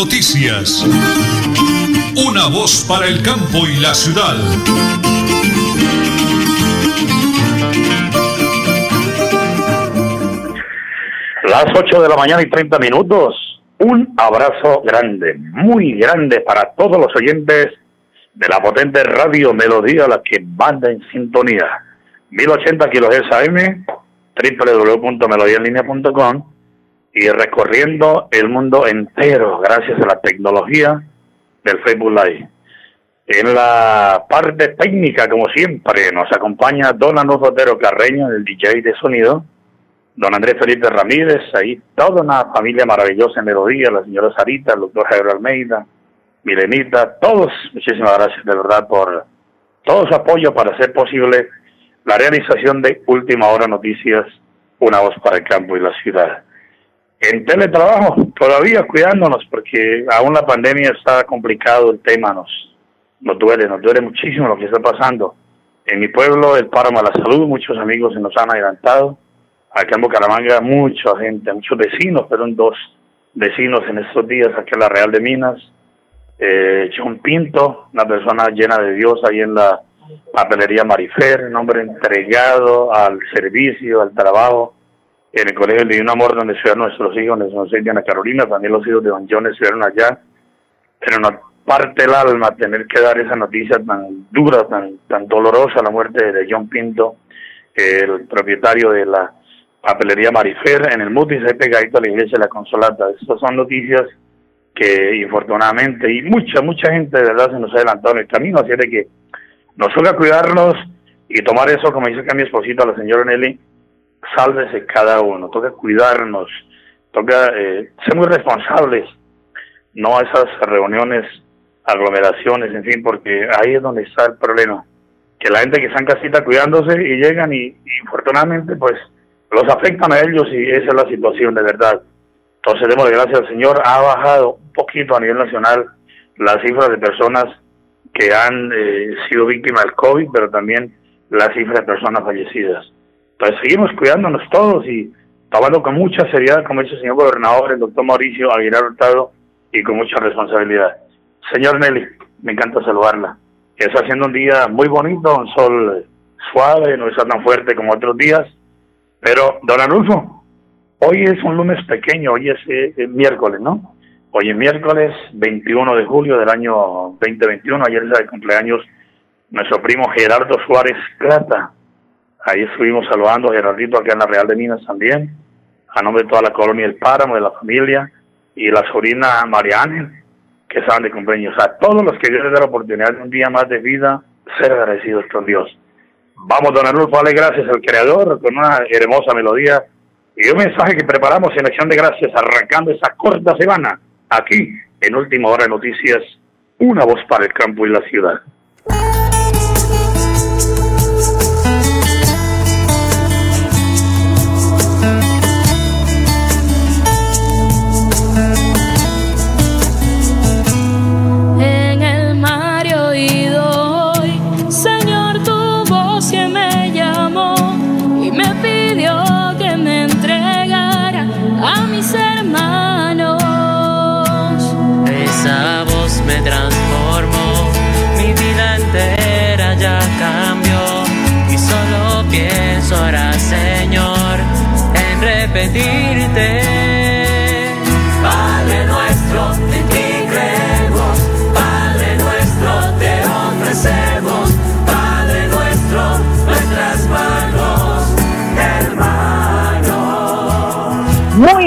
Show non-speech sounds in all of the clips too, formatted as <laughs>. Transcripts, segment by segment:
Noticias. Una voz para el campo y la ciudad. Las 8 de la mañana y 30 minutos. Un abrazo grande, muy grande para todos los oyentes de la potente radio Melodía, la que manda en sintonía. 1080 kHz AM, www.melodiaenlinea.com y recorriendo el mundo entero gracias a la tecnología del Facebook Live. En la parte técnica, como siempre, nos acompaña Don Anujo Otero Carreño, el DJ de sonido, Don Andrés Felipe Ramírez, ahí toda una familia maravillosa en Melodía, la señora Sarita, el doctor Javier Almeida, Milenita, todos, muchísimas gracias de verdad por todo su apoyo para hacer posible la realización de Última Hora Noticias, una voz para el campo y la ciudad en teletrabajo, <laughs> todavía cuidándonos, porque aún la pandemia está complicado el tema, nos, nos duele, nos duele muchísimo lo que está pasando. En mi pueblo, el páramo la salud, muchos amigos se nos han adelantado. Acá en Bucaramanga, mucha gente, muchos vecinos, fueron dos vecinos en estos días aquí en la Real de Minas. Eh, John Pinto, una persona llena de Dios ahí en la papelería Marifer, un hombre entregado al servicio, al trabajo en el Colegio de un Amor, donde estudiaron nuestros hijos, nuestros hijos de Ana Carolina, también los hijos de Don John estuvieron allá. Pero nos parte el alma tener que dar esa noticia tan dura, tan, tan dolorosa, la muerte de John Pinto, el propietario de la papelería Marifer en el Mutis, ahí pegadito a la iglesia de la Consolata. Estas son noticias que infortunadamente, y mucha, mucha gente de verdad se nos ha adelantado en el camino, así de que nos toca cuidarnos y tomar eso, como dice acá mi esposito, la señora Nelly, sálvese cada uno, toca cuidarnos, toca eh, ser muy responsables, no a esas reuniones, aglomeraciones, en fin, porque ahí es donde está el problema, que la gente que está en casita cuidándose y llegan y, infortunadamente pues los afectan a ellos y esa es la situación de verdad. Entonces, demos gracias al Señor, ha bajado un poquito a nivel nacional las cifras de personas que han eh, sido víctimas del COVID, pero también las cifras de personas fallecidas pues seguimos cuidándonos todos y tomando con mucha seriedad, como dice el señor gobernador, el doctor Mauricio Aguilar Hurtado, y con mucha responsabilidad. Señor Nelly, me encanta saludarla. Está haciendo un día muy bonito, un sol suave, no está tan fuerte como otros días, pero don Anulfo, hoy es un lunes pequeño, hoy es eh, miércoles, ¿no? Hoy es miércoles 21 de julio del año 2021, ayer es el cumpleaños nuestro primo Gerardo Suárez Plata, Ahí estuvimos saludando a Gerardito acá en la Real de Minas también, a nombre de toda la colonia del Páramo, de la familia, y la sobrina María Ángel, que estaban de cumpleaños. A todos los que Dios les da la oportunidad de un día más de vida, ser agradecidos con Dios. Vamos, don Arnulfo, dale gracias al Creador con una hermosa melodía y un mensaje que preparamos en acción de gracias, arrancando esa corta semana, aquí en Última Hora de Noticias, una voz para el campo y la ciudad.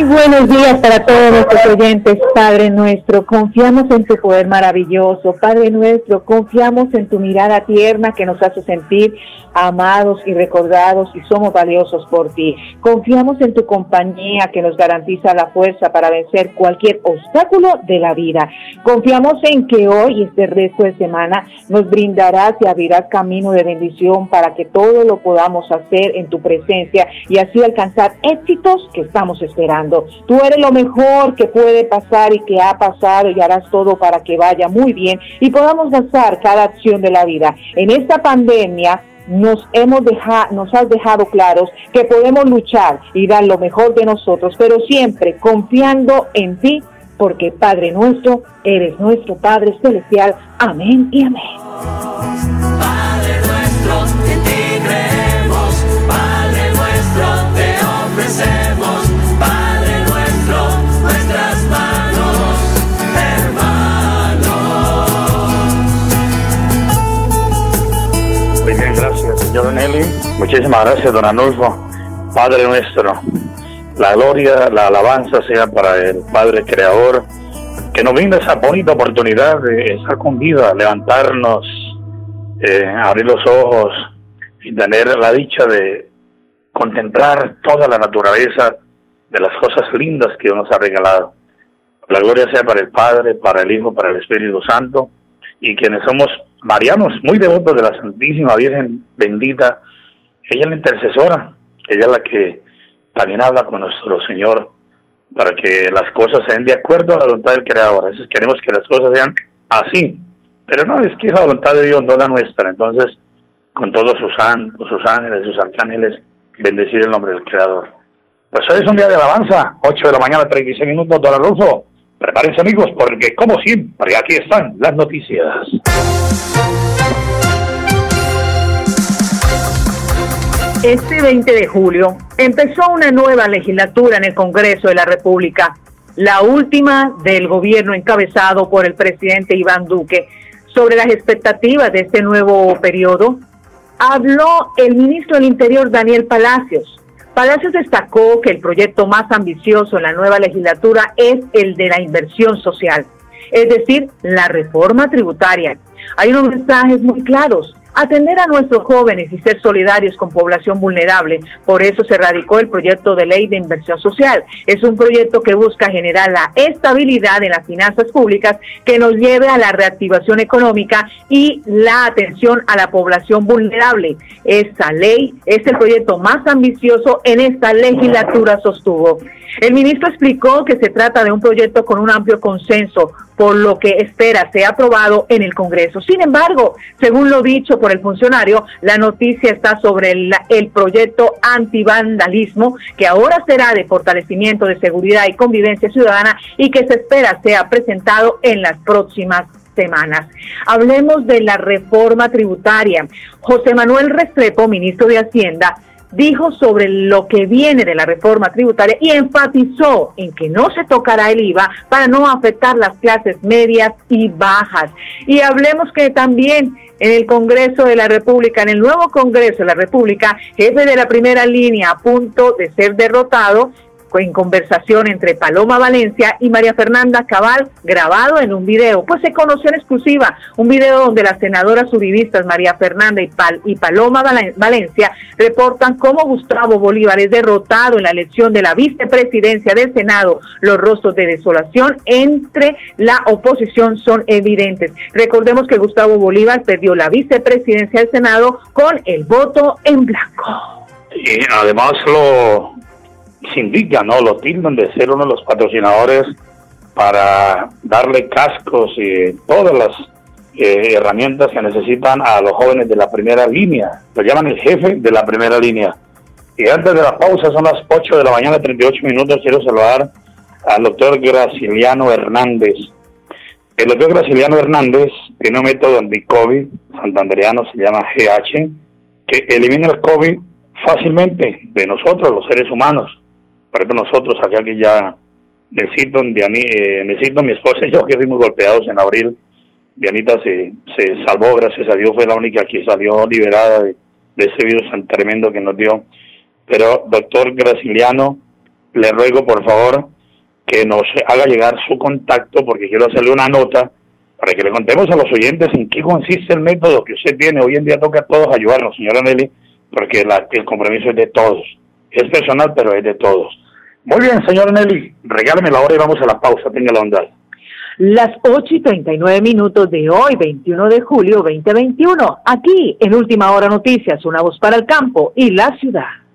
Buenos días para todos nuestros oyentes, Padre nuestro. Confiamos en tu poder maravilloso, Padre nuestro. Confiamos en tu mirada tierna que nos hace sentir amados y recordados y somos valiosos por ti. Confiamos en tu compañía que nos garantiza la fuerza para vencer cualquier obstáculo de la vida. Confiamos en que hoy y este resto de semana nos brindarás y abrirás camino de bendición para que todo lo podamos hacer en tu presencia y así alcanzar éxitos que estamos esperando. Tú eres lo mejor que puede pasar y que ha pasado y harás todo para que vaya muy bien y podamos lanzar cada acción de la vida. En esta pandemia nos hemos dejado, nos has dejado claros que podemos luchar y dar lo mejor de nosotros, pero siempre confiando en ti porque Padre nuestro, eres nuestro Padre celestial. Amén y amén. Padre nuestro, en ti creemos. Padre nuestro, te ofrecemos. Señor Nelly. Muchísimas gracias, don Anulfo. Padre nuestro, la gloria, la alabanza sea para el Padre Creador, que nos brinda esa bonita oportunidad de estar con vida, levantarnos, eh, abrir los ojos y tener la dicha de contemplar toda la naturaleza de las cosas lindas que nos ha regalado. La gloria sea para el Padre, para el Hijo, para el Espíritu Santo, y quienes somos marianos, muy devotos de la Santísima Virgen bendita, ella es la intercesora, ella es la que también habla con nuestro Señor para que las cosas sean de acuerdo a la voluntad del Creador. A veces queremos que las cosas sean así, pero no, es que es la voluntad de Dios, no la nuestra. Entonces, con todos sus santos, sus ángeles, sus arcángeles, bendecir el nombre del Creador. Pues hoy es un día de alabanza, 8 de la mañana, 36 minutos, Alonso. Prepárense amigos, porque como siempre, aquí están las noticias. Este 20 de julio empezó una nueva legislatura en el Congreso de la República, la última del gobierno encabezado por el presidente Iván Duque. Sobre las expectativas de este nuevo periodo, habló el ministro del Interior Daniel Palacios. Palacios destacó que el proyecto más ambicioso en la nueva legislatura es el de la inversión social, es decir, la reforma tributaria. Hay unos mensajes muy claros atender a nuestros jóvenes y ser solidarios con población vulnerable. Por eso se radicó el proyecto de ley de inversión social. Es un proyecto que busca generar la estabilidad en las finanzas públicas que nos lleve a la reactivación económica y la atención a la población vulnerable. Esta ley es el proyecto más ambicioso en esta legislatura, sostuvo. El ministro explicó que se trata de un proyecto con un amplio consenso, por lo que espera sea aprobado en el Congreso. Sin embargo, según lo dicho por el funcionario, la noticia está sobre el, el proyecto antivandalismo, que ahora será de fortalecimiento de seguridad y convivencia ciudadana y que se espera sea presentado en las próximas semanas. Hablemos de la reforma tributaria. José Manuel Restrepo, ministro de Hacienda, dijo sobre lo que viene de la reforma tributaria y enfatizó en que no se tocará el IVA para no afectar las clases medias y bajas. Y hablemos que también en el Congreso de la República, en el nuevo Congreso de la República, jefe de la primera línea a punto de ser derrotado, en conversación entre Paloma Valencia y María Fernanda Cabal, grabado en un video. Pues se conoció en exclusiva un video donde las senadoras uribistas María Fernanda y, Pal y Paloma Valencia reportan cómo Gustavo Bolívar es derrotado en la elección de la vicepresidencia del Senado. Los rostros de desolación entre la oposición son evidentes. Recordemos que Gustavo Bolívar perdió la vicepresidencia del Senado con el voto en blanco. Y además lo se indica, ¿no? Lo tildan de ser uno de los patrocinadores para darle cascos y todas las eh, herramientas que necesitan a los jóvenes de la primera línea. Lo llaman el jefe de la primera línea. Y antes de la pausa, son las 8 de la mañana, 38 minutos, quiero saludar al doctor Graciliano Hernández. El doctor Graciliano Hernández tiene un método anti-COVID, santandereano, se llama GH, que elimina el COVID fácilmente de nosotros, los seres humanos por ejemplo, nosotros acá que ya necesito, eh, mi esposa y yo que fuimos golpeados en abril, Dianita se, se salvó, gracias a Dios, fue la única que salió liberada de, de ese virus tan tremendo que nos dio. Pero, doctor Graciliano, le ruego por favor que nos haga llegar su contacto porque quiero hacerle una nota para que le contemos a los oyentes en qué consiste el método que usted tiene. Hoy en día toca a todos ayudarnos, señora Nelly, porque la, el compromiso es de todos. Es personal, pero es de todos. Muy bien, señor Nelly, regálame la hora y vamos a la pausa, tenga la onda. Las 8 y 39 minutos de hoy, 21 de julio 2021, aquí en Última Hora Noticias, una voz para el campo y la ciudad.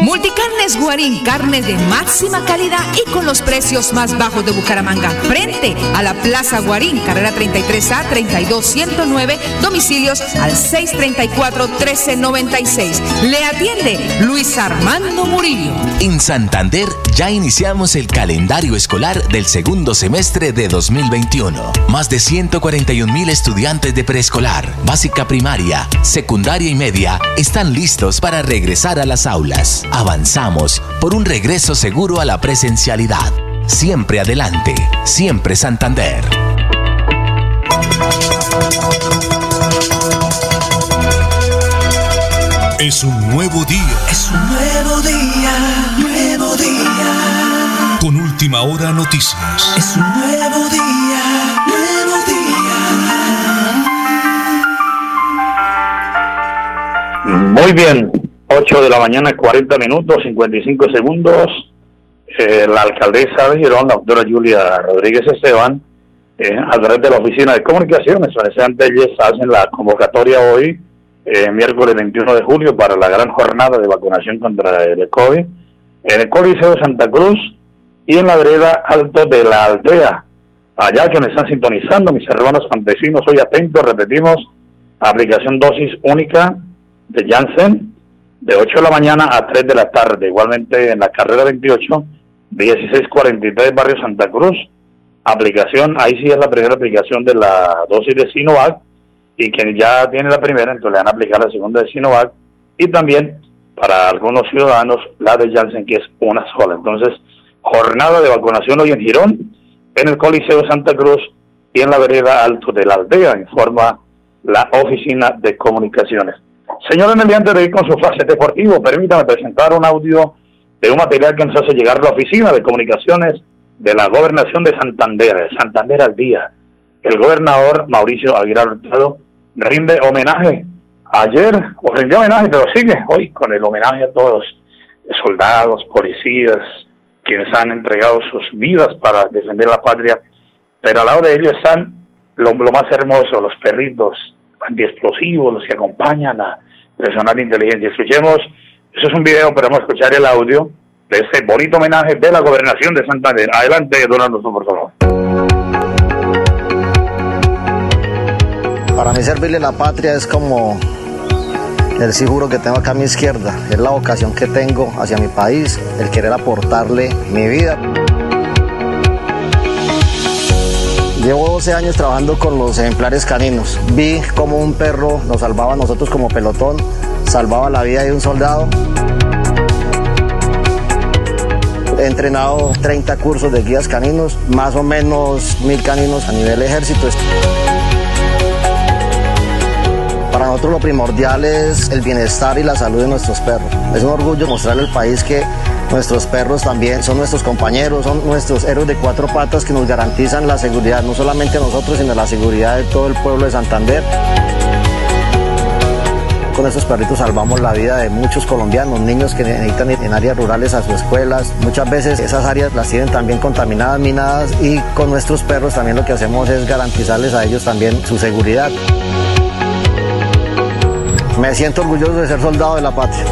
Multicarnes Guarín, carne de máxima calidad y con los precios más bajos de Bucaramanga. Frente a la Plaza Guarín, carrera 33A 32109, domicilios al 634-1396. Le atiende Luis Armando Murillo. En Santander ya iniciamos el calendario escolar del segundo semestre de 2021. Más de 141 mil estudiantes de preescolar, básica primaria, secundaria y media están listos para regresar a las aulas. Avanzamos por un regreso seguro a la presencialidad. Siempre adelante, siempre Santander. Es un nuevo día. Es un nuevo día, nuevo día. Con última hora noticias. Es un nuevo día, nuevo día. Muy bien, 8 de la mañana, 40 minutos, 55 segundos. Eh, la alcaldesa de Girón, la doctora Julia Rodríguez Esteban, eh, a través de la Oficina de Comunicaciones, ante ellas hacen la convocatoria hoy, eh, miércoles 21 de julio, para la gran jornada de vacunación contra el COVID, en el Coliseo de Santa Cruz y en la vereda alto de la aldea. Allá que me están sintonizando, mis hermanos campesinos, hoy atentos, repetimos, aplicación dosis única de Janssen, de 8 de la mañana a 3 de la tarde. Igualmente en la carrera 28, 1643 Barrio Santa Cruz. Aplicación, ahí sí es la primera aplicación de la dosis de Sinovac y quien ya tiene la primera, entonces le van a aplicar la segunda de Sinovac y también para algunos ciudadanos la de Janssen que es una sola. Entonces, jornada de vacunación hoy en Girón, en el Coliseo Santa Cruz y en la vereda Alto de la Aldea, informa la Oficina de Comunicaciones. Señor Nelly, antes de ir con su fase deportivo, permítame presentar un audio de un material que nos hace llegar la Oficina de Comunicaciones de la Gobernación de Santander, Santander al día. El gobernador Mauricio Aguilar Hurtado rinde homenaje. Ayer, o rindió homenaje, pero sigue hoy con el homenaje a todos los soldados, policías, quienes han entregado sus vidas para defender la patria. Pero al lado de ellos están lo, lo más hermoso, los perritos antiexplosivos, los que acompañan a personal de inteligencia. Escuchemos, eso es un video, pero vamos a escuchar el audio de ese bonito homenaje de la gobernación de Santander. Adelante, don Alonso, por favor. Para mí servirle la patria es como el seguro que tengo acá a mi izquierda, es la vocación que tengo hacia mi país, el querer aportarle mi vida. Llevo 12 años trabajando con los ejemplares caninos. Vi cómo un perro nos salvaba a nosotros como pelotón, salvaba la vida de un soldado. He entrenado 30 cursos de guías caninos, más o menos mil caninos a nivel ejército. Nosotros lo primordial es el bienestar y la salud de nuestros perros. Es un orgullo mostrarle al país que nuestros perros también son nuestros compañeros, son nuestros héroes de cuatro patas que nos garantizan la seguridad, no solamente nosotros, sino la seguridad de todo el pueblo de Santander. Con estos perritos salvamos la vida de muchos colombianos, niños que necesitan ir en áreas rurales a sus escuelas. Muchas veces esas áreas las tienen también contaminadas, minadas y con nuestros perros también lo que hacemos es garantizarles a ellos también su seguridad. Me siento orgulloso de ser soldado de la patria.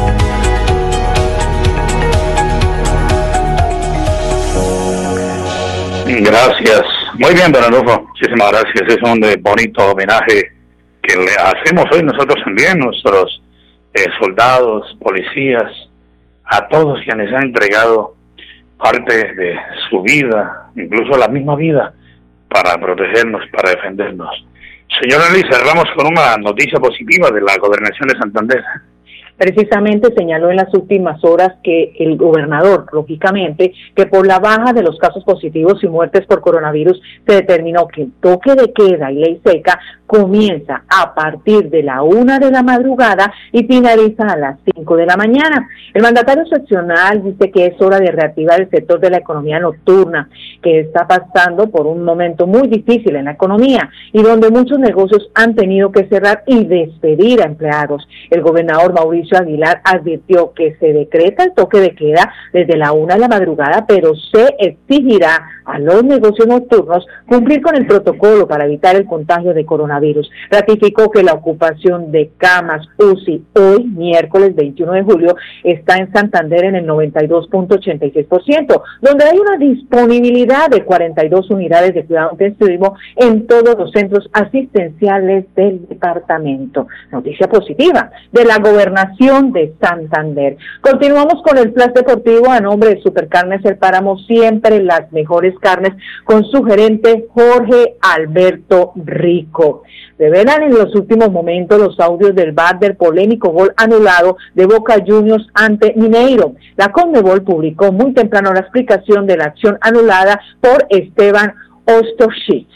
Gracias. Muy bien, don Adolfo. Muchísimas gracias. Es un bonito homenaje que le hacemos hoy nosotros también, nuestros eh, soldados, policías, a todos quienes han entregado parte de su vida, incluso la misma vida, para protegernos, para defendernos. Señora Eli, cerramos con una noticia positiva de la gobernación de Santander. Precisamente señaló en las últimas horas que el gobernador, lógicamente, que por la baja de los casos positivos y muertes por coronavirus se determinó que el toque de queda y ley seca comienza a partir de la una de la madrugada y finaliza a las cinco de la mañana. El mandatario seccional dice que es hora de reactivar el sector de la economía nocturna, que está pasando por un momento muy difícil en la economía y donde muchos negocios han tenido que cerrar y despedir a empleados. El gobernador Mauricio Aguilar advirtió que se decreta el toque de queda desde la una de la madrugada, pero se exigirá a los negocios nocturnos cumplir con el protocolo para evitar el contagio de coronavirus. Ratificó que la ocupación de camas UCI hoy, miércoles 21 de julio, está en Santander en el 92.86%, donde hay una disponibilidad de 42 unidades de cuidado intensivo en todos los centros asistenciales del departamento. Noticia positiva de la gobernación de Santander. Continuamos con el plan deportivo a nombre de Supercarnes El Páramo, siempre las mejores carnes, con su gerente Jorge Alberto Rico. Revelan en los últimos momentos los audios del VAR del polémico gol anulado de Boca Juniors ante Mineiro. La Conmebol publicó muy temprano la explicación de la acción anulada por Esteban Ostoshich.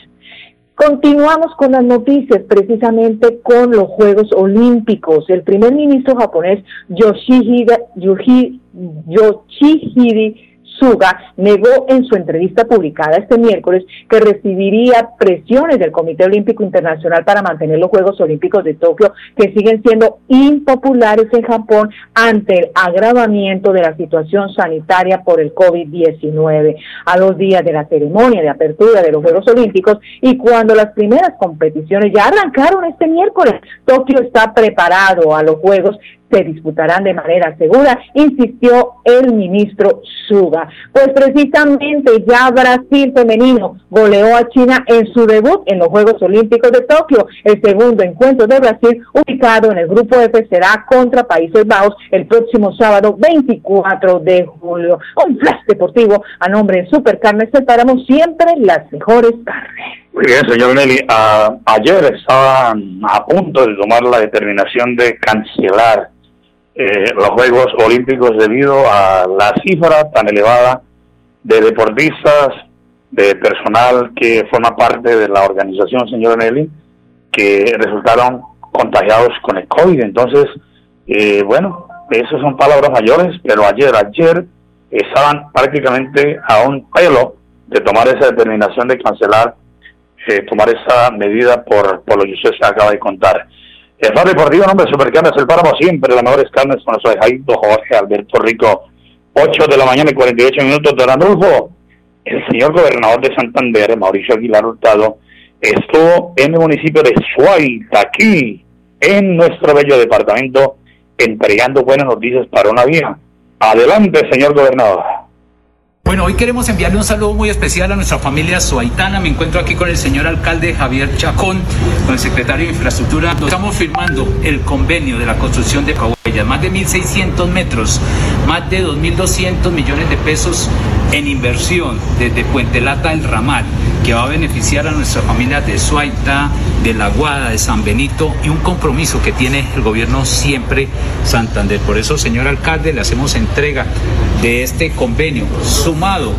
Continuamos con las noticias, precisamente con los Juegos Olímpicos. El primer ministro japonés Yoshihide, Yoshi- Yoshihide Suga negó en su entrevista publicada este miércoles que recibiría presiones del Comité Olímpico Internacional para mantener los Juegos Olímpicos de Tokio, que siguen siendo impopulares en Japón ante el agravamiento de la situación sanitaria por el COVID-19. A dos días de la ceremonia de apertura de los Juegos Olímpicos y cuando las primeras competiciones ya arrancaron este miércoles, Tokio está preparado a los Juegos se disputarán de manera segura, insistió el ministro Suga. Pues precisamente ya Brasil femenino goleó a China en su debut en los Juegos Olímpicos de Tokio. El segundo encuentro de Brasil, ubicado en el grupo F, será contra Países Bajos el próximo sábado 24 de julio. Un flash deportivo a nombre de Supercarnes, separamos siempre las mejores carnes. Muy bien, señor Nelly. Ah, ayer estaban a punto de tomar la determinación de cancelar eh, los Juegos Olímpicos debido a la cifra tan elevada de deportistas, de personal que forma parte de la organización, señor Nelly, que resultaron contagiados con el COVID. Entonces, eh, bueno, esas son palabras mayores, pero ayer, ayer estaban prácticamente a un pelo de tomar esa determinación de cancelar, eh, tomar esa medida por, por lo que usted se acaba de contar. El Faro Deportivo, nombre Supercarnes, el páramo siempre, las mejores carnes con nuestro Jaito Jorge Alberto Rico. 8 de la mañana y 48 minutos, don Adolfo. El señor gobernador de Santander, Mauricio Aguilar Hurtado, estuvo en el municipio de Suaita, aquí, en nuestro bello departamento, entregando buenas noticias para una vía. Adelante, señor gobernador. Bueno, hoy queremos enviarle un saludo muy especial a nuestra familia suaitana. Me encuentro aquí con el señor alcalde Javier Chacón, con el secretario de Infraestructura. Estamos firmando el convenio de la construcción de Cahuellas, más de 1.600 metros, más de 2.200 millones de pesos en inversión desde Puente Lata el Ramal, que va a beneficiar a nuestra familia de Suaita, de La Guada, de San Benito y un compromiso que tiene el gobierno siempre Santander. Por eso, señor alcalde, le hacemos entrega de este convenio sumado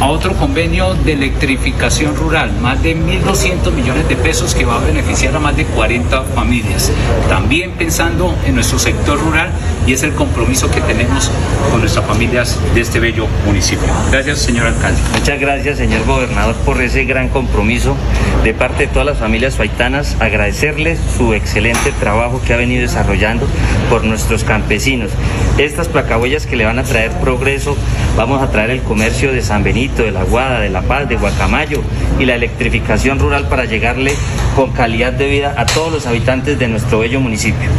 a otro convenio de electrificación rural, más de 1.200 millones de pesos que va a beneficiar a más de 40 familias. También pensando en nuestro sector rural y es el compromiso que tenemos con nuestras familias de este bello municipio. Gracias, señor alcalde. Muchas gracias, señor gobernador, por ese gran compromiso de parte de todas las familias suaitanas. Agradecerles su excelente trabajo que ha venido desarrollando por nuestros campesinos. Estas placahuellas que le van a traer progreso, vamos a traer el comercio de San Benito, de La Guada, de La Paz, de Guacamayo y la electrificación rural para llegarle con calidad de vida a todos los habitantes de nuestro bello municipio.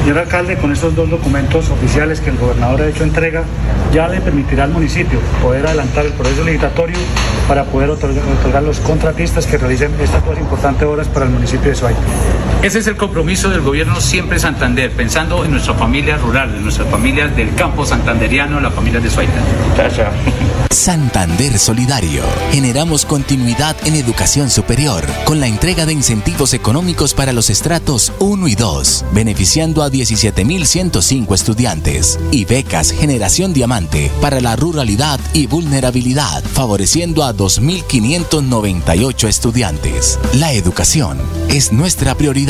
Señor alcalde, con estos dos documentos oficiales que el gobernador ha hecho entrega, ya le permitirá al municipio poder adelantar el proceso licitatorio para poder otorgar, otorgar los contratistas que realicen estas dos importantes obras para el municipio de Suaita. Ese es el compromiso del gobierno siempre Santander, pensando en nuestra familia rural, en nuestras familias del campo santanderiano, las familias de Suaita. Santander Solidario. Generamos continuidad en educación superior con la entrega de incentivos económicos para los estratos 1 y 2, beneficiando a 17.105 estudiantes y becas Generación Diamante para la ruralidad y vulnerabilidad, favoreciendo a 2.598 estudiantes. La educación es nuestra prioridad.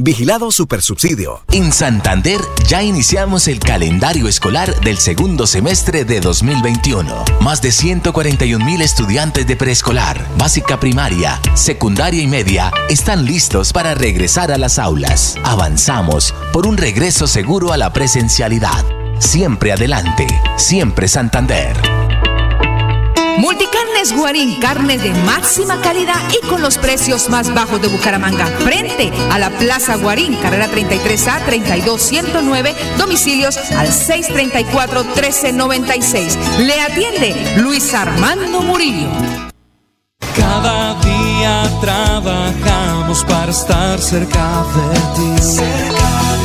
Vigilado Supersubsidio. En Santander ya iniciamos el calendario escolar del segundo semestre de 2021. Más de 141 mil estudiantes de preescolar, básica primaria, secundaria y media están listos para regresar a las aulas. Avanzamos por un regreso seguro a la presencialidad. Siempre adelante, siempre Santander. Multicarnes Guarín, carne de máxima calidad y con los precios más bajos de Bucaramanga. Frente a la Plaza Guarín, carrera 33A 32109, domicilios al 634-1396. Le atiende Luis Armando Murillo. Cada día trabajamos para estar cerca de ti.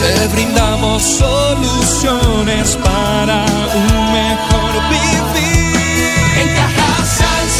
Te brindamos soluciones para un mejor vivir.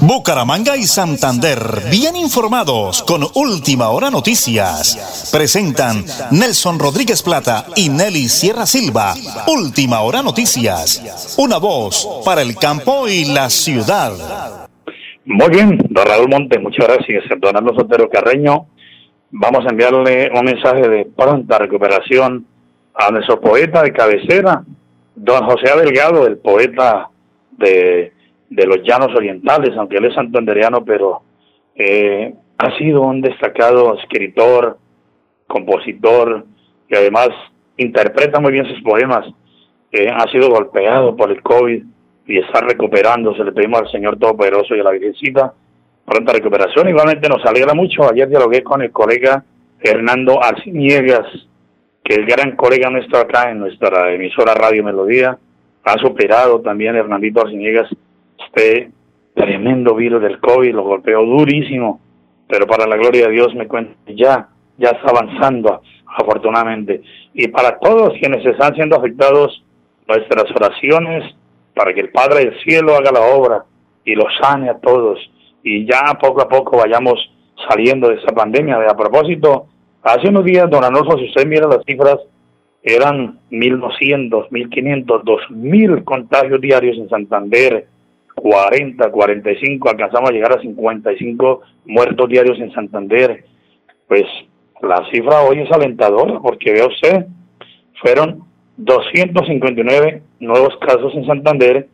Bucaramanga y Santander, bien informados con Última Hora Noticias. Presentan Nelson Rodríguez Plata y Nelly Sierra Silva. Última Hora Noticias. Una voz para el campo y la ciudad. Muy bien, don Raúl Montes, muchas gracias. Don Arnaldo Sotero Carreño, vamos a enviarle un mensaje de pronta recuperación a nuestro poeta de cabecera, don José Delgado, el poeta de, de los llanos orientales, aunque él es santanderiano, pero eh, ha sido un destacado escritor, compositor, y además interpreta muy bien sus poemas. Eh, ha sido golpeado por el COVID y está recuperándose. Le pedimos al Señor Todopoderoso y a la Virgencita pronta recuperación. Igualmente nos alegra mucho. Ayer dialogué con el colega Hernando Arciniegas, que es gran colega nuestro acá en nuestra emisora Radio Melodía. Ha superado también Hernandito Arciniegas este tremendo virus del COVID, lo golpeó durísimo, pero para la gloria de Dios me cuento ya, ya está avanzando afortunadamente. Y para todos quienes están siendo afectados, nuestras oraciones para que el Padre del Cielo haga la obra y los sane a todos y ya poco a poco vayamos saliendo de esta pandemia. A propósito, hace unos días, don Anolfo, si usted mira las cifras, eran 1.200, 1.500, 2.000 contagios diarios en Santander, 40, 45, alcanzamos a llegar a 55 muertos diarios en Santander. Pues la cifra hoy es alentadora porque vea usted, fueron 259 nuevos casos en Santander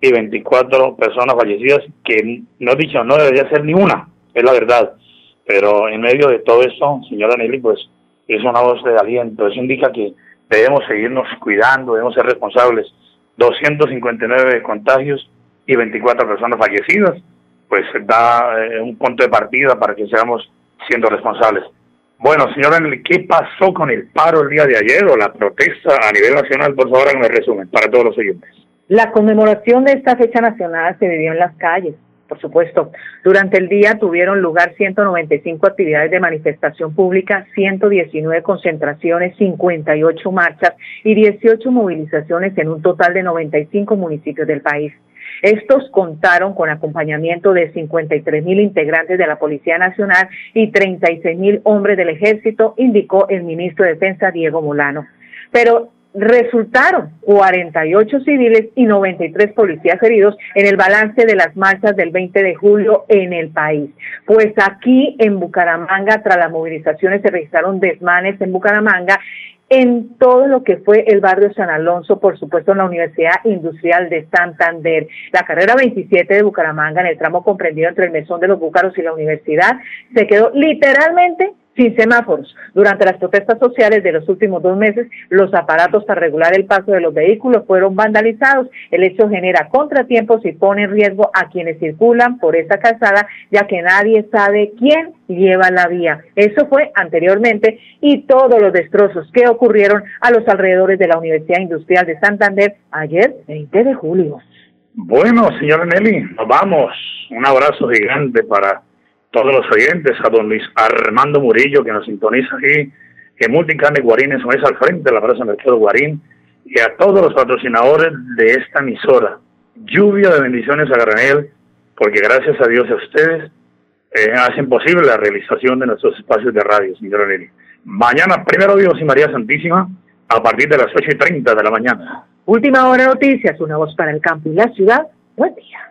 y 24 personas fallecidas, que no he dicho, no debería ser ni una, es la verdad. Pero en medio de todo eso, señora Nelly, pues es una voz de aliento. Eso indica que debemos seguirnos cuidando, debemos ser responsables. 259 contagios y 24 personas fallecidas, pues da eh, un punto de partida para que seamos siendo responsables. Bueno, señora, ¿qué pasó con el paro el día de ayer o la protesta a nivel nacional? Por favor, háganme resumen para todos los oyentes. La conmemoración de esta fecha nacional se vivió en las calles, por supuesto. Durante el día tuvieron lugar 195 actividades de manifestación pública, 119 concentraciones, 58 marchas y 18 movilizaciones en un total de 95 municipios del país. Estos contaron con acompañamiento de 53 mil integrantes de la Policía Nacional y 36 mil hombres del Ejército, indicó el ministro de Defensa Diego Molano. Pero resultaron 48 civiles y 93 policías heridos en el balance de las marchas del 20 de julio en el país. Pues aquí en Bucaramanga, tras las movilizaciones, se registraron desmanes en Bucaramanga en todo lo que fue el barrio San Alonso, por supuesto en la Universidad Industrial de Santander. La carrera 27 de Bucaramanga, en el tramo comprendido entre el Mesón de los Búcaros y la universidad, se quedó literalmente sin semáforos. Durante las protestas sociales de los últimos dos meses, los aparatos para regular el paso de los vehículos fueron vandalizados. El hecho genera contratiempos y pone en riesgo a quienes circulan por esa calzada, ya que nadie sabe quién lleva la vía. Eso fue anteriormente y todos los destrozos que ocurrieron a los alrededores de la Universidad Industrial de Santander ayer, 20 de julio. Bueno, señora Nelly, nos vamos. Un abrazo gigante para todos los oyentes, a don Luis Armando Murillo, que nos sintoniza aquí en Multicarne Guarín, en su mesa al frente de la Plaza Mercado Guarín, y a todos los patrocinadores de esta emisora. Lluvia de bendiciones a granel, porque gracias a Dios y a ustedes eh, hacen posible la realización de nuestros espacios de radio, Nelly. Mañana, primero Dios y María Santísima, a partir de las 8 y 30 de la mañana. Última hora noticias, una voz para el campo y la ciudad. Buen día.